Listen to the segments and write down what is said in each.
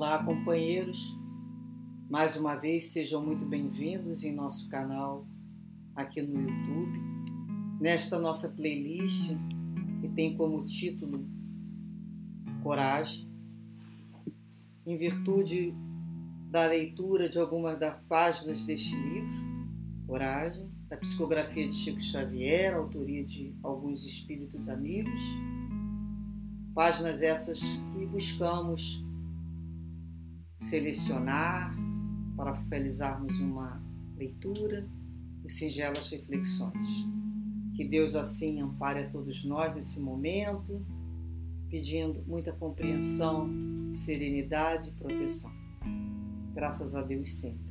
Olá, companheiros. Mais uma vez sejam muito bem-vindos em nosso canal aqui no YouTube. Nesta nossa playlist que tem como título Coragem, em virtude da leitura de algumas das páginas deste livro, Coragem, da psicografia de Chico Xavier, autoria de alguns espíritos amigos. Páginas essas que buscamos selecionar para focalizarmos uma leitura e singelas reflexões. Que Deus assim ampare a todos nós nesse momento, pedindo muita compreensão, serenidade e proteção. Graças a Deus sempre.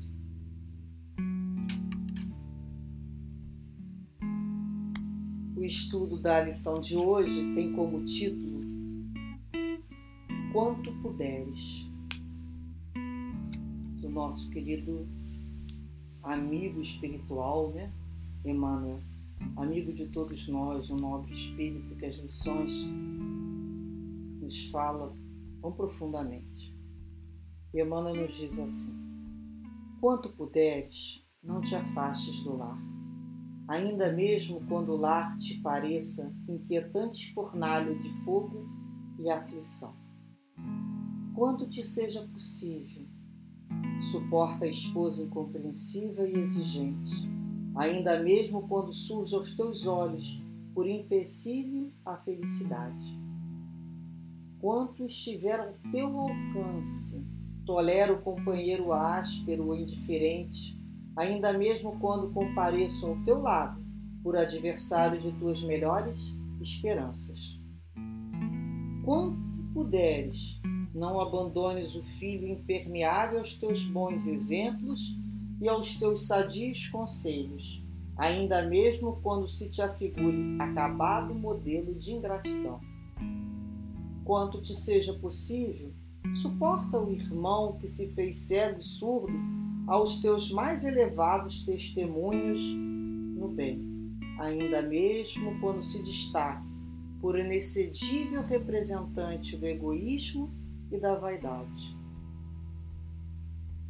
O estudo da lição de hoje tem como título Quanto puderes nosso querido amigo espiritual, né? Emmanuel, amigo de todos nós, um nobre espírito que as lições nos fala tão profundamente. Emmanuel nos diz assim: Quanto puderes, não te afastes do lar, ainda mesmo quando o lar te pareça inquietante fornalha de fogo e aflição. Quanto te seja possível, Suporta a esposa incompreensiva e exigente, ainda mesmo quando surge aos teus olhos, por empecilho, a felicidade. Quanto estiver ao teu alcance, tolera o companheiro áspero ou indiferente, ainda mesmo quando compareço ao teu lado, por adversário de tuas melhores esperanças. Quanto puderes, não abandones o filho impermeável aos teus bons exemplos e aos teus sadios conselhos, ainda mesmo quando se te afigure acabado modelo de ingratidão. Quanto te seja possível, suporta o irmão que se fez cego e surdo aos teus mais elevados testemunhos no bem, ainda mesmo quando se destaque por inexcedível representante do egoísmo e da vaidade.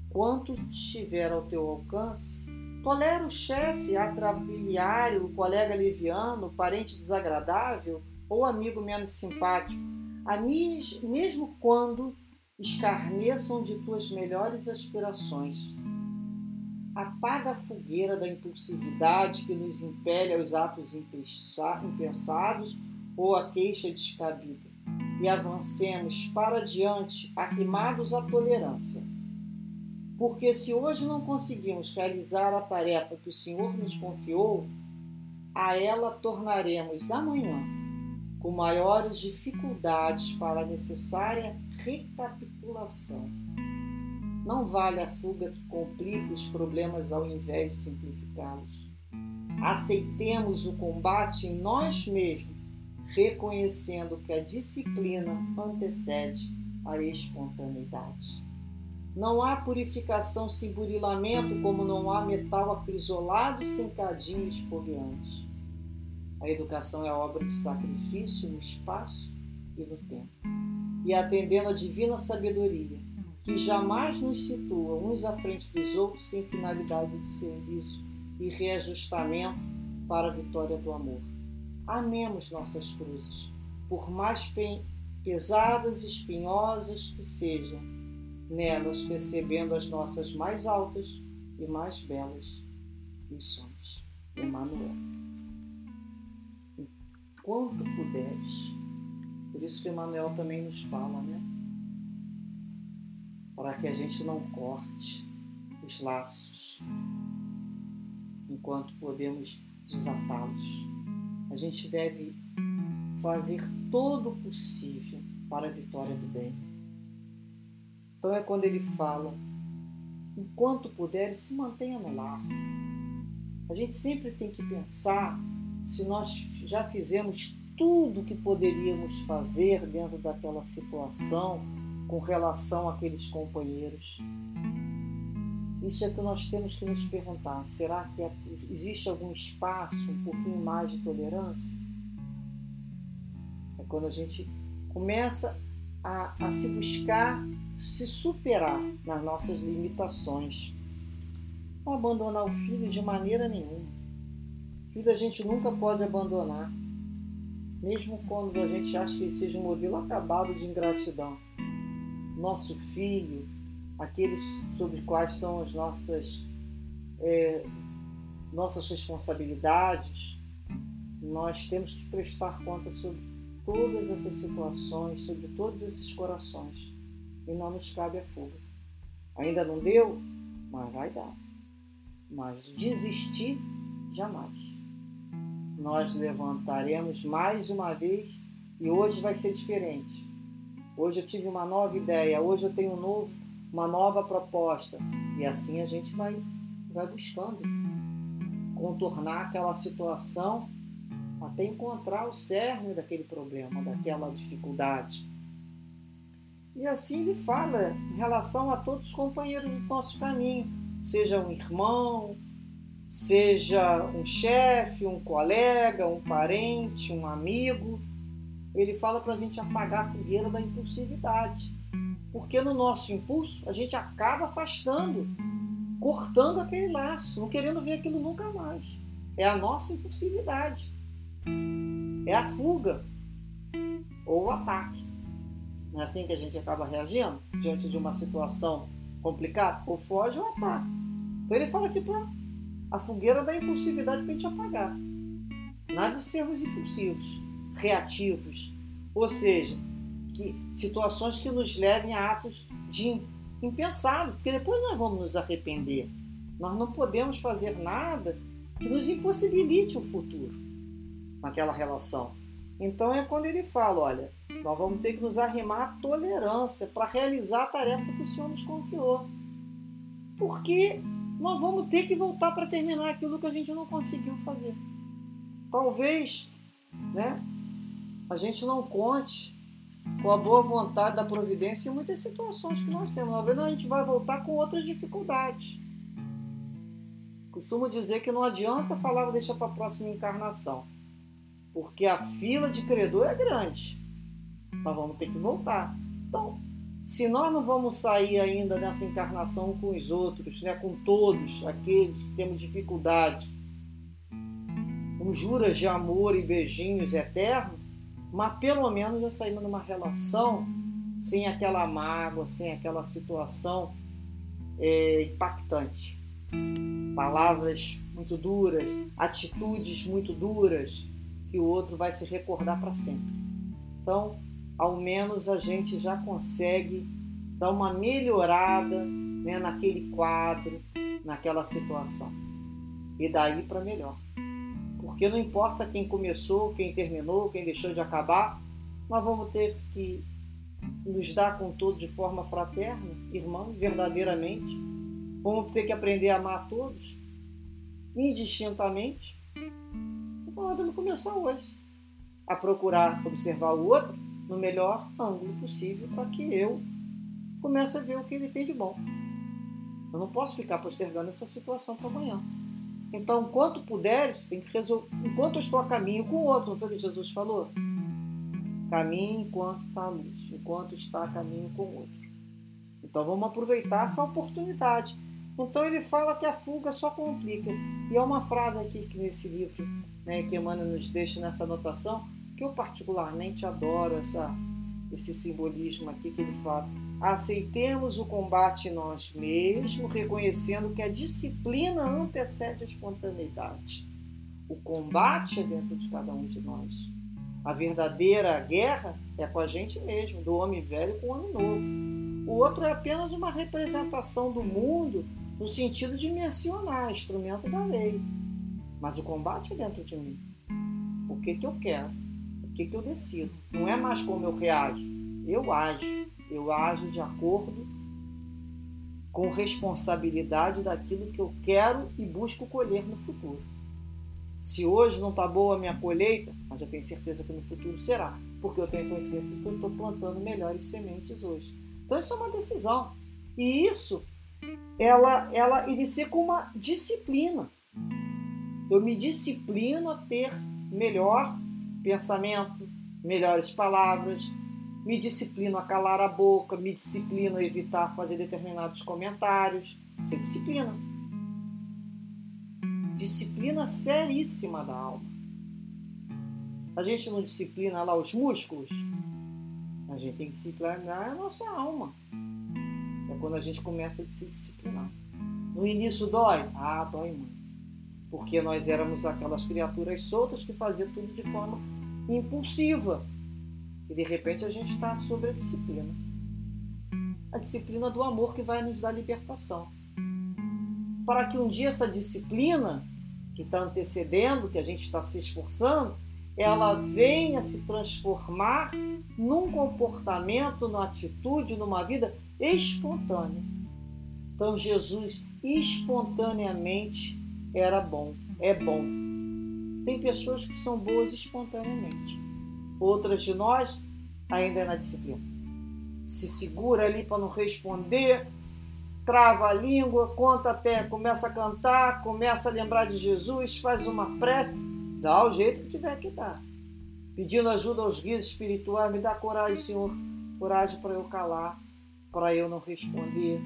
Quanto estiver ao teu alcance, tolera o chefe atrabiliário, o colega leviano, o parente desagradável ou amigo menos simpático, mesmo quando escarneçam de tuas melhores aspirações. Apaga a fogueira da impulsividade que nos impele aos atos impensados ou a queixa descabida e avancemos para diante arrimados à tolerância. Porque se hoje não conseguimos realizar a tarefa que o Senhor nos confiou, a ela tornaremos amanhã, com maiores dificuldades para a necessária recapitulação. Não vale a fuga que complica os problemas ao invés de simplificá-los. Aceitemos o combate em nós mesmos reconhecendo que a disciplina antecede a espontaneidade. Não há purificação sem burilamento, como não há metal acrisolado sem cadinhos fogueantes. A educação é obra de sacrifício no espaço e no tempo. E atendendo à divina sabedoria, que jamais nos situa uns à frente dos outros sem finalidade de serviço e reajustamento para a vitória do amor amemos nossas cruzes, por mais pesadas e espinhosas que sejam, nelas percebendo as nossas mais altas e mais belas missões. Emmanuel. Quanto puderes. Por isso que Emmanuel também nos fala, né? Para que a gente não corte os laços enquanto podemos desatá-los gente deve fazer todo o possível para a vitória do bem. Então é quando ele fala: enquanto puder, se mantenha no lar. A gente sempre tem que pensar se nós já fizemos tudo o que poderíamos fazer dentro daquela situação com relação àqueles companheiros. Isso é que nós temos que nos perguntar: será que é, existe algum espaço, um pouquinho mais de tolerância? É quando a gente começa a, a se buscar se superar nas nossas limitações. Não abandonar o filho de maneira nenhuma. Filho a gente nunca pode abandonar, mesmo quando a gente acha que ele seja um modelo acabado de ingratidão. Nosso filho, aqueles sobre quais estão as nossas, é, nossas responsabilidades, nós temos que prestar conta sobre todas essas situações, sobre todos esses corações. E não nos cabe a fuga. Ainda não deu, mas vai dar. Mas desistir, jamais. Nós levantaremos mais uma vez e hoje vai ser diferente. Hoje eu tive uma nova ideia, hoje eu tenho um novo, uma nova proposta. E assim a gente vai, vai buscando contornar aquela situação até encontrar o cerne daquele problema, daquela dificuldade. E assim ele fala em relação a todos os companheiros do nosso caminho, seja um irmão, seja um chefe, um colega, um parente, um amigo. Ele fala para a gente apagar a fogueira da impulsividade. Porque no nosso impulso a gente acaba afastando, cortando aquele laço, não querendo ver aquilo nunca mais. É a nossa impulsividade. É a fuga ou o ataque. Não é assim que a gente acaba reagindo diante de uma situação complicada? Ou foge ou ataca. Então ele fala aqui para a fogueira da impulsividade para a gente apagar. Nada de sermos impulsivos, reativos. Ou seja, que situações que nos levem a atos de impensado, porque depois nós vamos nos arrepender. Nós não podemos fazer nada que nos impossibilite o futuro naquela relação. Então é quando ele fala, olha, nós vamos ter que nos arrimar à tolerância para realizar a tarefa que o Senhor nos confiou. Porque nós vamos ter que voltar para terminar aquilo que a gente não conseguiu fazer. Talvez, né, a gente não conte com a boa vontade da providência em muitas situações que nós temos. Às vezes a gente vai voltar com outras dificuldades. Costumo dizer que não adianta falar, deixa para a próxima encarnação porque a fila de credor é grande. Nós vamos ter que voltar. Então, se nós não vamos sair ainda nessa encarnação com os outros, né, com todos aqueles que temos dificuldade, com juras de amor e beijinhos eternos, mas pelo menos já saímos numa relação sem aquela mágoa, sem aquela situação é, impactante. Palavras muito duras, atitudes muito duras, que o outro vai se recordar para sempre. Então, ao menos a gente já consegue dar uma melhorada né, naquele quadro, naquela situação. E daí para melhor. Porque não importa quem começou, quem terminou, quem deixou de acabar, nós vamos ter que nos dar com todos de forma fraterna, irmãos, verdadeiramente. Vamos ter que aprender a amar todos, indistintamente, podemos começar hoje a procurar observar o outro no melhor ângulo possível para que eu comece a ver o que ele tem de bom. Eu não posso ficar postergando essa situação para amanhã. Então, enquanto puderes, tem que resolver. Enquanto eu estou a caminho com o outro, não foi o que Jesus falou? Caminhe enquanto está a luz, enquanto está a caminho com o outro. Então, vamos aproveitar essa oportunidade. Então, ele fala que a fuga só complica. E há uma frase aqui que nesse livro né, que Emmanuel nos deixa nessa anotação, que eu particularmente adoro essa, esse simbolismo aqui que ele fala. Aceitemos o combate nós mesmos, reconhecendo que a disciplina antecede a espontaneidade. O combate é dentro de cada um de nós. A verdadeira guerra é com a gente mesmo, do homem velho com o homem novo. O outro é apenas uma representação do mundo no sentido de mencionar instrumento da lei. Mas o combate é dentro de mim. O que, que eu quero? O que, que eu decido? Não é mais como eu reajo. Eu ajo. Eu ajo de acordo com responsabilidade daquilo que eu quero e busco colher no futuro. Se hoje não está boa a minha colheita, mas eu tenho certeza que no futuro será, porque eu tenho consciência que eu estou plantando melhores sementes hoje. Então isso é uma decisão. E isso ela, ela inicia com uma disciplina. Eu me disciplino a ter melhor pensamento, melhores palavras, me disciplino a calar a boca, me disciplino a evitar fazer determinados comentários. Isso é disciplina. Disciplina seríssima da alma. A gente não disciplina lá os músculos, a gente tem que disciplinar a nossa alma. É quando a gente começa a se disciplinar. No início dói? Ah, dói muito. Porque nós éramos aquelas criaturas soltas que faziam tudo de forma impulsiva. E de repente a gente está sobre a disciplina. A disciplina do amor que vai nos dar libertação. Para que um dia essa disciplina que está antecedendo, que a gente está se esforçando, ela venha se transformar num comportamento, numa atitude, numa vida espontânea. Então Jesus espontaneamente era bom, é bom. Tem pessoas que são boas espontaneamente. Outras de nós ainda é na disciplina. Se segura ali para não responder, trava a língua, conta até, começa a cantar, começa a lembrar de Jesus, faz uma prece Dá o jeito que tiver que dar. Pedindo ajuda aos guias espirituais, me dá coragem, Senhor. Coragem para eu calar, para eu não responder.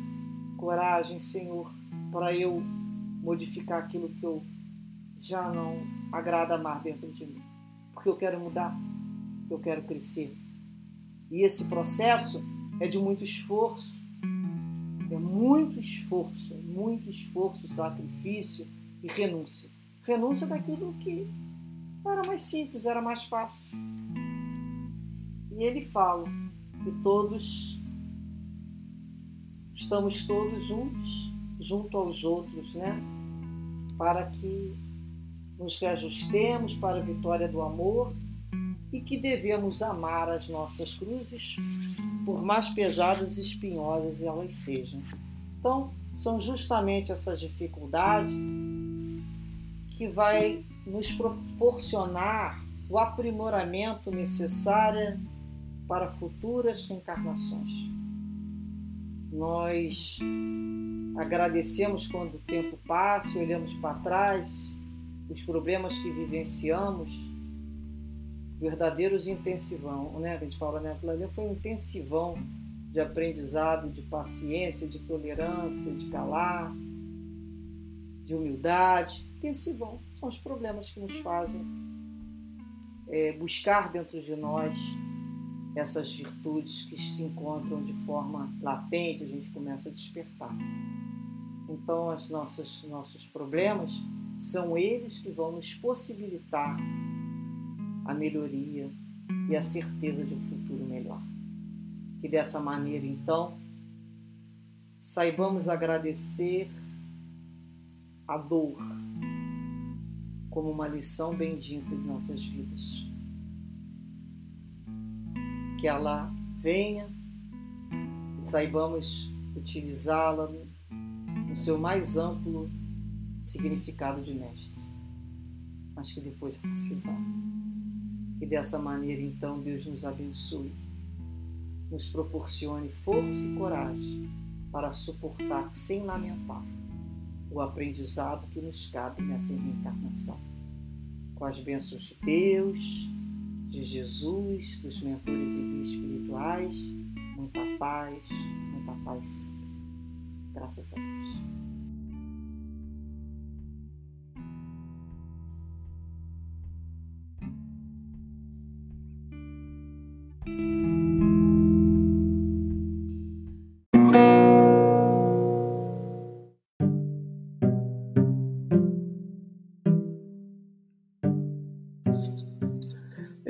Coragem, Senhor, para eu modificar aquilo que eu já não agrada mais dentro de mim. Porque eu quero mudar, eu quero crescer. E esse processo é de muito esforço. É muito esforço, é muito esforço, sacrifício e renúncia. Renúncia daquilo que era mais simples, era mais fácil. E ele fala que todos estamos todos juntos, junto aos outros, né? Para que nos reajustemos para a vitória do amor e que devemos amar as nossas cruzes, por mais pesadas e espinhosas elas sejam. Então, são justamente essas dificuldades que vai nos proporcionar o aprimoramento necessário para futuras reencarnações. Nós agradecemos quando o tempo passa, olhamos para trás, os problemas que vivenciamos, verdadeiros intensivão, né? A gente fala, né? Aquilo foi um intensivão de aprendizado, de paciência, de tolerância, de calar, de humildade. Intensivão são os problemas que nos fazem é, buscar dentro de nós essas virtudes que se encontram de forma latente, a gente começa a despertar. Então, os nossos, nossos problemas são eles que vão nos possibilitar a melhoria e a certeza de um futuro melhor. Que dessa maneira, então, saibamos agradecer a dor como uma lição bendita de nossas vidas. Que ela venha e saibamos utilizá-la no seu mais amplo significado de mestre. Mas que depois se vá. Que dessa maneira, então, Deus nos abençoe, nos proporcione força e coragem para suportar sem lamentar o aprendizado que nos cabe nessa reencarnação. Com as bênçãos de Deus, de Jesus, dos mentores e guias espirituais, muita paz, muita paz sempre. Graças a Deus.